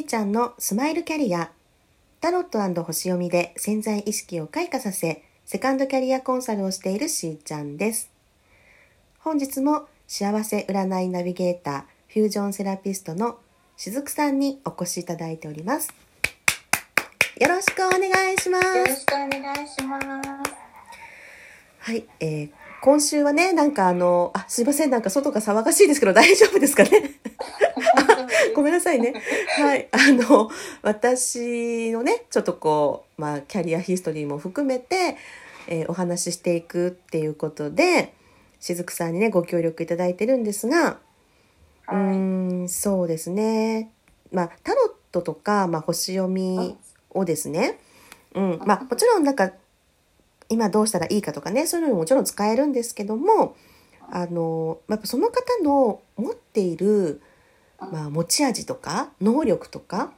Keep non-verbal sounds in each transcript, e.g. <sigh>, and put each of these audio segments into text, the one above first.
ーちゃんのスマイルキャリアタロット星読みで潜在意識を開花させセカンドキャリアコンサルをしているしーちゃんです。本日も幸せ占いナビゲーターフュージョンセラピストのしずくさんにお越しいただいております。よろしくお願いします。よろしくお願いします。はい、えー、今週はねなんかあのあすいませんなんか外が騒がしいですけど大丈夫ですかね？<laughs> ごめんなさいね。はい。あの、私のね、ちょっとこう、まあ、キャリアヒストリーも含めて、えー、お話ししていくっていうことで、しずくさんにね、ご協力いただいてるんですが、はい、うん、そうですね。まあ、タロットとか、まあ、星読みをですね、うん、まあ、もちろんなんか、今どうしたらいいかとかね、そういうのももちろん使えるんですけども、あの、やっぱその方の持っている、まあ、持ち味とか能力とか、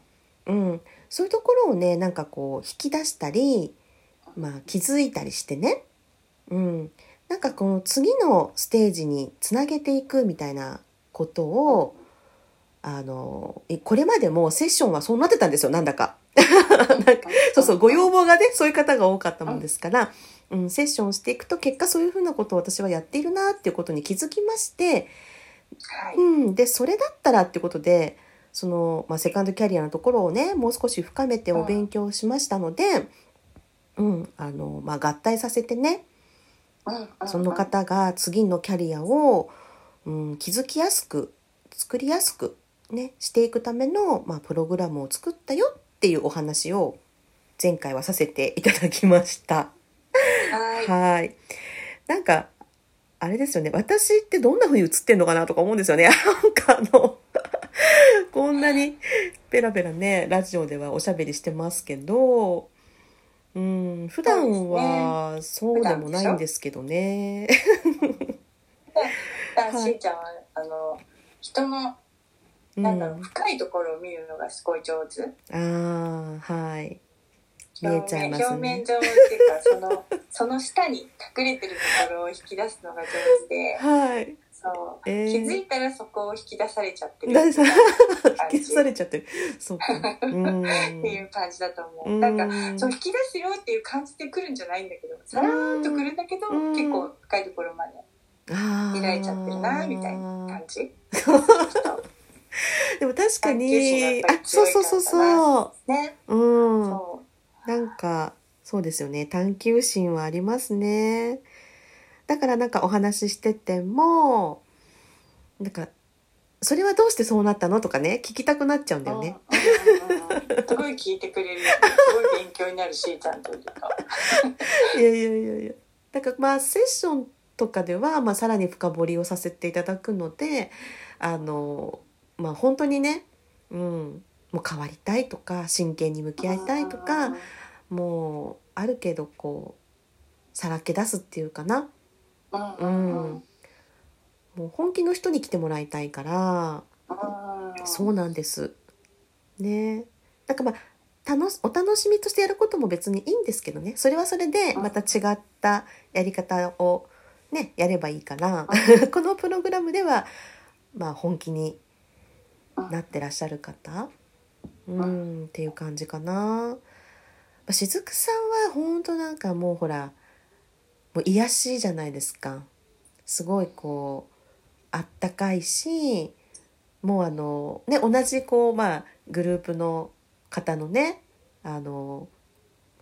うん、そういうところをねなんかこう引き出したり、まあ、気づいたりしてね、うん、なんかこの次のステージにつなげていくみたいなことをあのこれまでもセッションはそうなってたんですよなんだ <laughs> か。そうそうご要望がねそういう方が多かったもんですから、うん、セッションしていくと結果そういうふうなことを私はやっているなっていうことに気づきましてはい、うん、でそれだったらってことでその、まあ、セカンドキャリアのところをねもう少し深めてお勉強しましたので、うんあのまあ、合体させてねその方が次のキャリアを、うん、気づきやすく作りやすく、ね、していくための、まあ、プログラムを作ったよっていうお話を前回はさせていただきました。はい。はい。なんかあれですよね。私ってどんな風に映ってんのかなとか思うんですよね。<laughs> なんかあの <laughs> こんなにペラペラね、ラジオではおしゃべりしてますけど、うん、普段はそうでもないんですけどね。だしーちゃんは、あの、人の、なんだろう、深いところを見るのがすごい上手。ああ、はい。見えちゃいますね。表面上っていうか、その、下に隠れてるところを引き出すのが上手で、はい。そう、えー気づいたらそこを引き出されちゃってる引きじ出されちゃってる。そうか。<laughs> うん。っていう感じだと思う。うんなんか、そう引き出すよっていう感じで来るんじゃないんだけど、さらーんと来るんだけど、うん結構深いところまであ見られちゃってるな、みたいな感じ。<laughs> でも確かに、あそうそうそうそね。う。うん。そなんか、そうですよね。探求心はありますね。だからなんかお話ししてても、なんか、それはどうしてそうなったのとかね、聞きたくなっちゃうんう。だよね。すごい聞いてくれる。すごい勉強になるしーちゃんというか。<laughs> いやいやいやいや。だからまあセッションとかでは、まあ、さらに深掘りをさせていただくのであのまあ本当にね、うん、もう変わりたいとか真剣に向き合いたいとか、もうあるけどこうさらけ出すっていうかな、うん。もう本気の人に来てもらいたいから。うんそうなんです。ね。なんかまあ楽しお楽しみとしてやることも別にいいんですけどね。それはそれでまた違ったやり方をねやればいいから。<laughs> このプログラムではまあ本気になってらっしゃる方。うん。っていう感じかな。しずくさんは本当なんかもうほらもう癒しじゃないですかすごいこうあったかいしもうあのね同じこうまあグループの方のねあの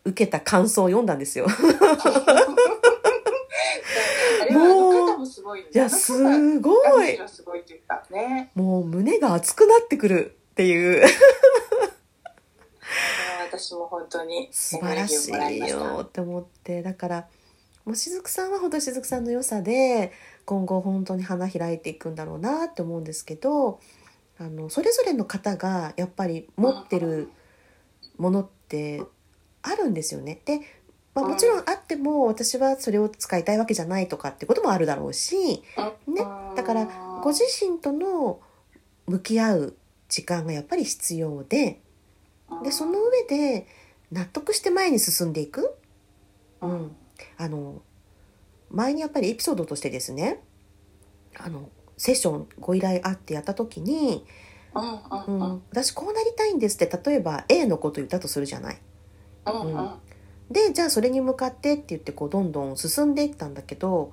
受けた感想を読んだんですよ。もすごいやすごい。もう胸が熱くなってくるっていう私も本当に素晴らしいよって思って。だからもうしずくさんは本当にしずくさんの良さで今後本当に花開いていくんだろうなって思うんですけどあのそれぞれの方がやっぱり持ってるものってあるんですよね。で、まあ、もちろんあっても私はそれを使いたいわけじゃないとかってこともあるだろうし、ね、だからご自身との向き合う時間がやっぱり必要ででその上で納得して前に進んでいく、うん、あの前にやっぱりエピソードとしてですねあのセッションご依頼あってやった時にうんうんうん。うん、私こうなりたいんですって例えば A のこと言ったとするじゃない？うんうん。でじゃあそれに向かってって言ってこうどんどん進んでいったんだけど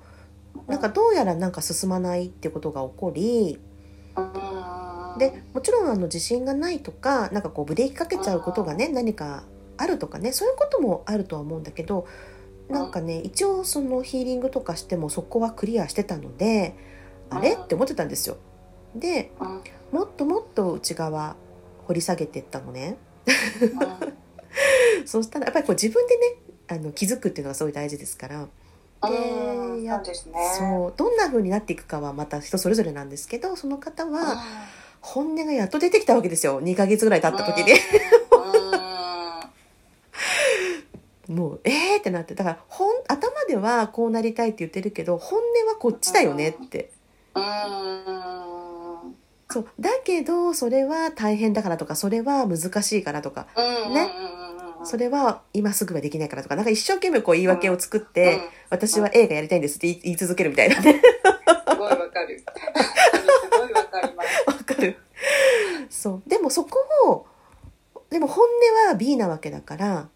なんかどうやらなんか進まないってことが起こりでもちろんあの自信がないとかなんかこうブレーキかけちゃうことがね何かあるとかねそういうこともあるとは思うんだけどなんかね一応そのヒーリングとかしてもそこはクリアしてたのであれ？って思ってたんですよ。でうん。もっともっと内側掘り下げていったのね。<laughs> そしたらやっぱりこう自分でねあの気づくっていうのがすごい大事ですから。うん。やそうですね。そうどんな風になっていくかはまた人それぞれなんですけどその方は本音がやっと出てきたわけですよ。2ヶ月ぐらい経った時に。もうえーってなって。だから本頭ではこうなりたいって言ってるけど本音はこっちだよねって。そう。だけどそれは大変だからとかそれは難しいからとかうん。ね。それは今すぐはできないからとかなんか一生懸命こう言い訳を作って、私は映画やりたいんですって言い言い続けるみたいなね。すごいわかるすごいわかりますわかるそう。でもそこをでも本音は B なわけだから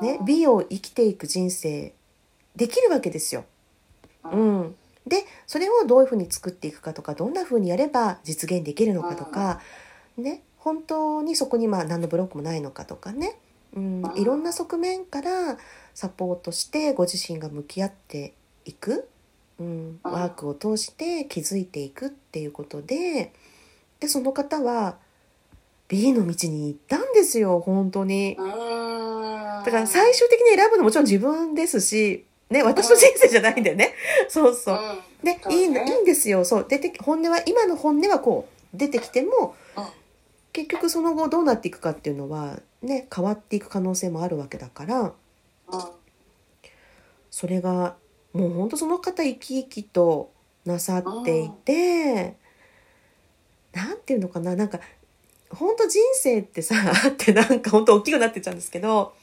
ね、美を生きていく人生できるわけですよ。うん、でそれをどういうふうに作っていくかとかどんなふうにやれば実現できるのかとか、ね、本当にそこにまあ何のブロックもないのかとかね、うん、いろんな側面からサポートしてご自身が向き合っていく、うん、ワークを通して気づいていくっていうことででその方は B の道に行ったんですよ本当に。だから最終的に選ぶのもちろん自分ですし、ね、私の人生じゃないんだよね。そうそう。で、ねいいいいんですよ。そう。出て、本音は、今の本音はこう、出てきても、うん結局その後どうなっていくかっていうのは、ね、変わっていく可能性もあるわけだから、それが、もう本当その方生き生きとなさっていて、なんていうのかな、なんか、本当人生ってさ、<laughs> あってなんか本当大きくなってっちゃうんですけど、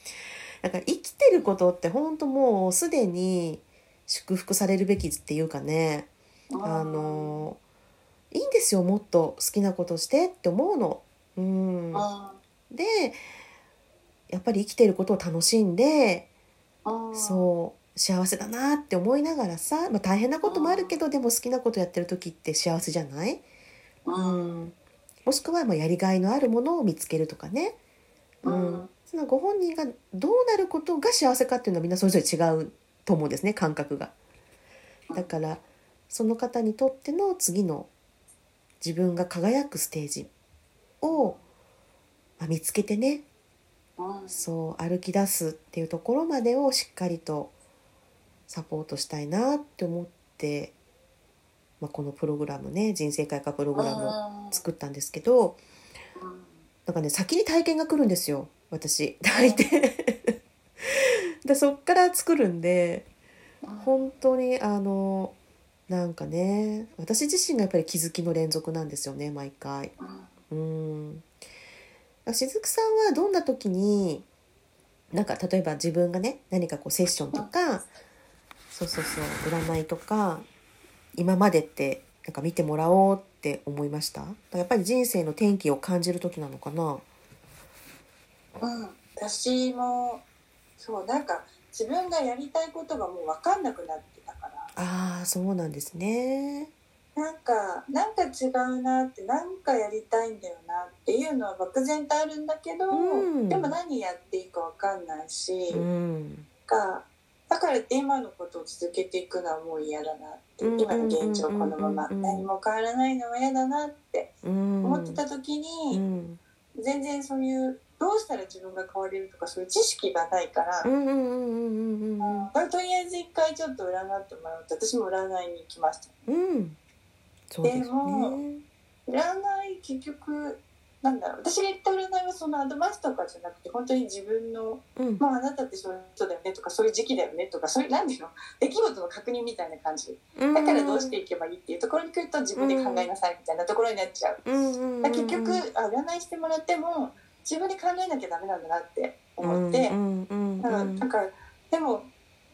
なんか生きてることって本当もうすでに祝福されるべきっていうかね、あの、いいんですよ、もっと好きなことしてって思うの。うん。で、やっぱり生きてることを楽しんで、そう、幸せだなって思いながらさ、まあ大変なこともあるけど、でも好きなことやってる時って幸せじゃない？うん。もしくはまあやりがいのあるものを見つけるとかね。うん。そのご本人がどうなることが幸せかっていうのはみんなそれぞれ違うと思うんですね、感覚が。だから、その方にとっての次の自分が輝くステージを、まあ見つけてね、そう歩き出すっていうところまでをしっかりとサポートしたいなって思って、まあ、このプログラムね人生開花プログラムを作ったんですけどなんかね先に体験が来るんですよ私。大抵 <laughs> でそっから作るんで本当にあのなんかね私自身がやっぱり気づきの連続なんですよね毎回。うん。しずくさんはどんな時になんか例えば自分がね何かこうセッションとかそうそうそう占いとか今までってなんか見てもらおうって思いました？やっぱり人生の転機を感じる時なのかな？うん、私もそうなんか自分がやりたいことがもう分かんなくなってたから。ああそうなんですね。なんかなんか違うなってなんかやりたいんだよなっていうのは漠然とあるんだけど、うん。でも何やっていいか分かんないし、うんかだからって今のことを続けていくのはもう嫌だなって、うん今の現状このままうん何も変わらないのは嫌だなってうん。思ってた時うに、ん。全然そういうどうしたら自分が変われるとかそういう知識がないから。とりあえず一回ちょっと占ってもらうと私も占いに行きました。うん。ですでもね占い結局なんだろう。私が言った占いはそのアドバイスとかじゃなくて本当に自分のうん。まああなたってそういう人だよねとかそういう時期だよねとかそういうなんていうの？出来事の確認みたいな感じ。だからどうしていけばいいっていうところに来ると自分で考えなさいみたいなところになっちゃう、う結局あ占いしてもらっても自分で考えなきゃダメなんだなって思って、うん。うん。だからうん。なんかでも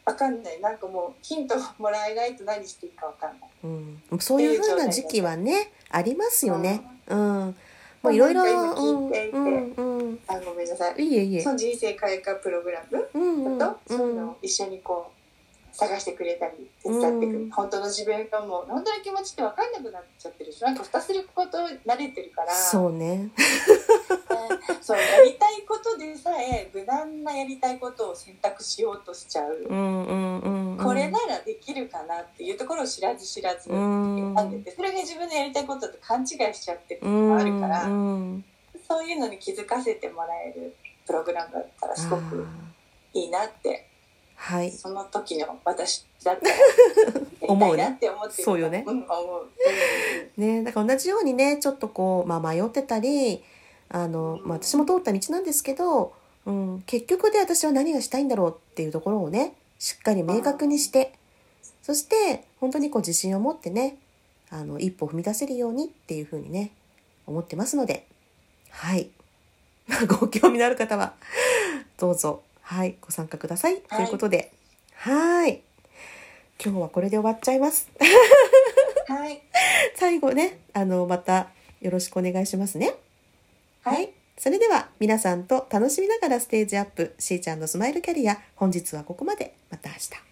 わかんない。なんかもうヒントをもらえないと何していいかわかんない。うん、そういう風な時期はねありますよね。うんもういろいろ聞いていて。うんうんあごめんなさい。いいえいえ。その人生開花プログラムうんうんと、そういうのを一緒にこう探してくれたり手伝ってくれる、うん。本当の自分がもう本当の気持ちって分かんなくなっちゃってるしなんか蓋すること慣れてるからそうね。<laughs> そうやりたいことでさえ無難なやりたいことを選択しようとしちゃう、うんうんうんうんこれならできるかなっていうところを知らず知らずうん。選んでて。それが自分のやりたいことと勘違いしちゃってるうのもんあるから、うん。そういうのに気づかせてもらえるプログラムだったらすごくいいなってはい。その時の私だったら <laughs> 思ってるそうよね。うん、思う、ねだから同じようにねちょっとこう、まあ、迷ってたりあの、まあ、私も通った道なんですけど、うん、結局で私は何がしたいんだろうっていうところをねしっかり明確にしてそして本当にこう自信を持ってねあの一歩踏み出せるようにっていうふうにね思ってますのではい。<laughs> ご興味のある方はどうぞはいご参加ください、ということではい。今日はこれで終わっちゃいます。はい。<laughs> 最後ね、あの、またよろしくお願いしますね。はいそれでは皆さんと楽しみながらステージアップ、しーちゃんのスマイルキャリア、本日はここまで。また明日。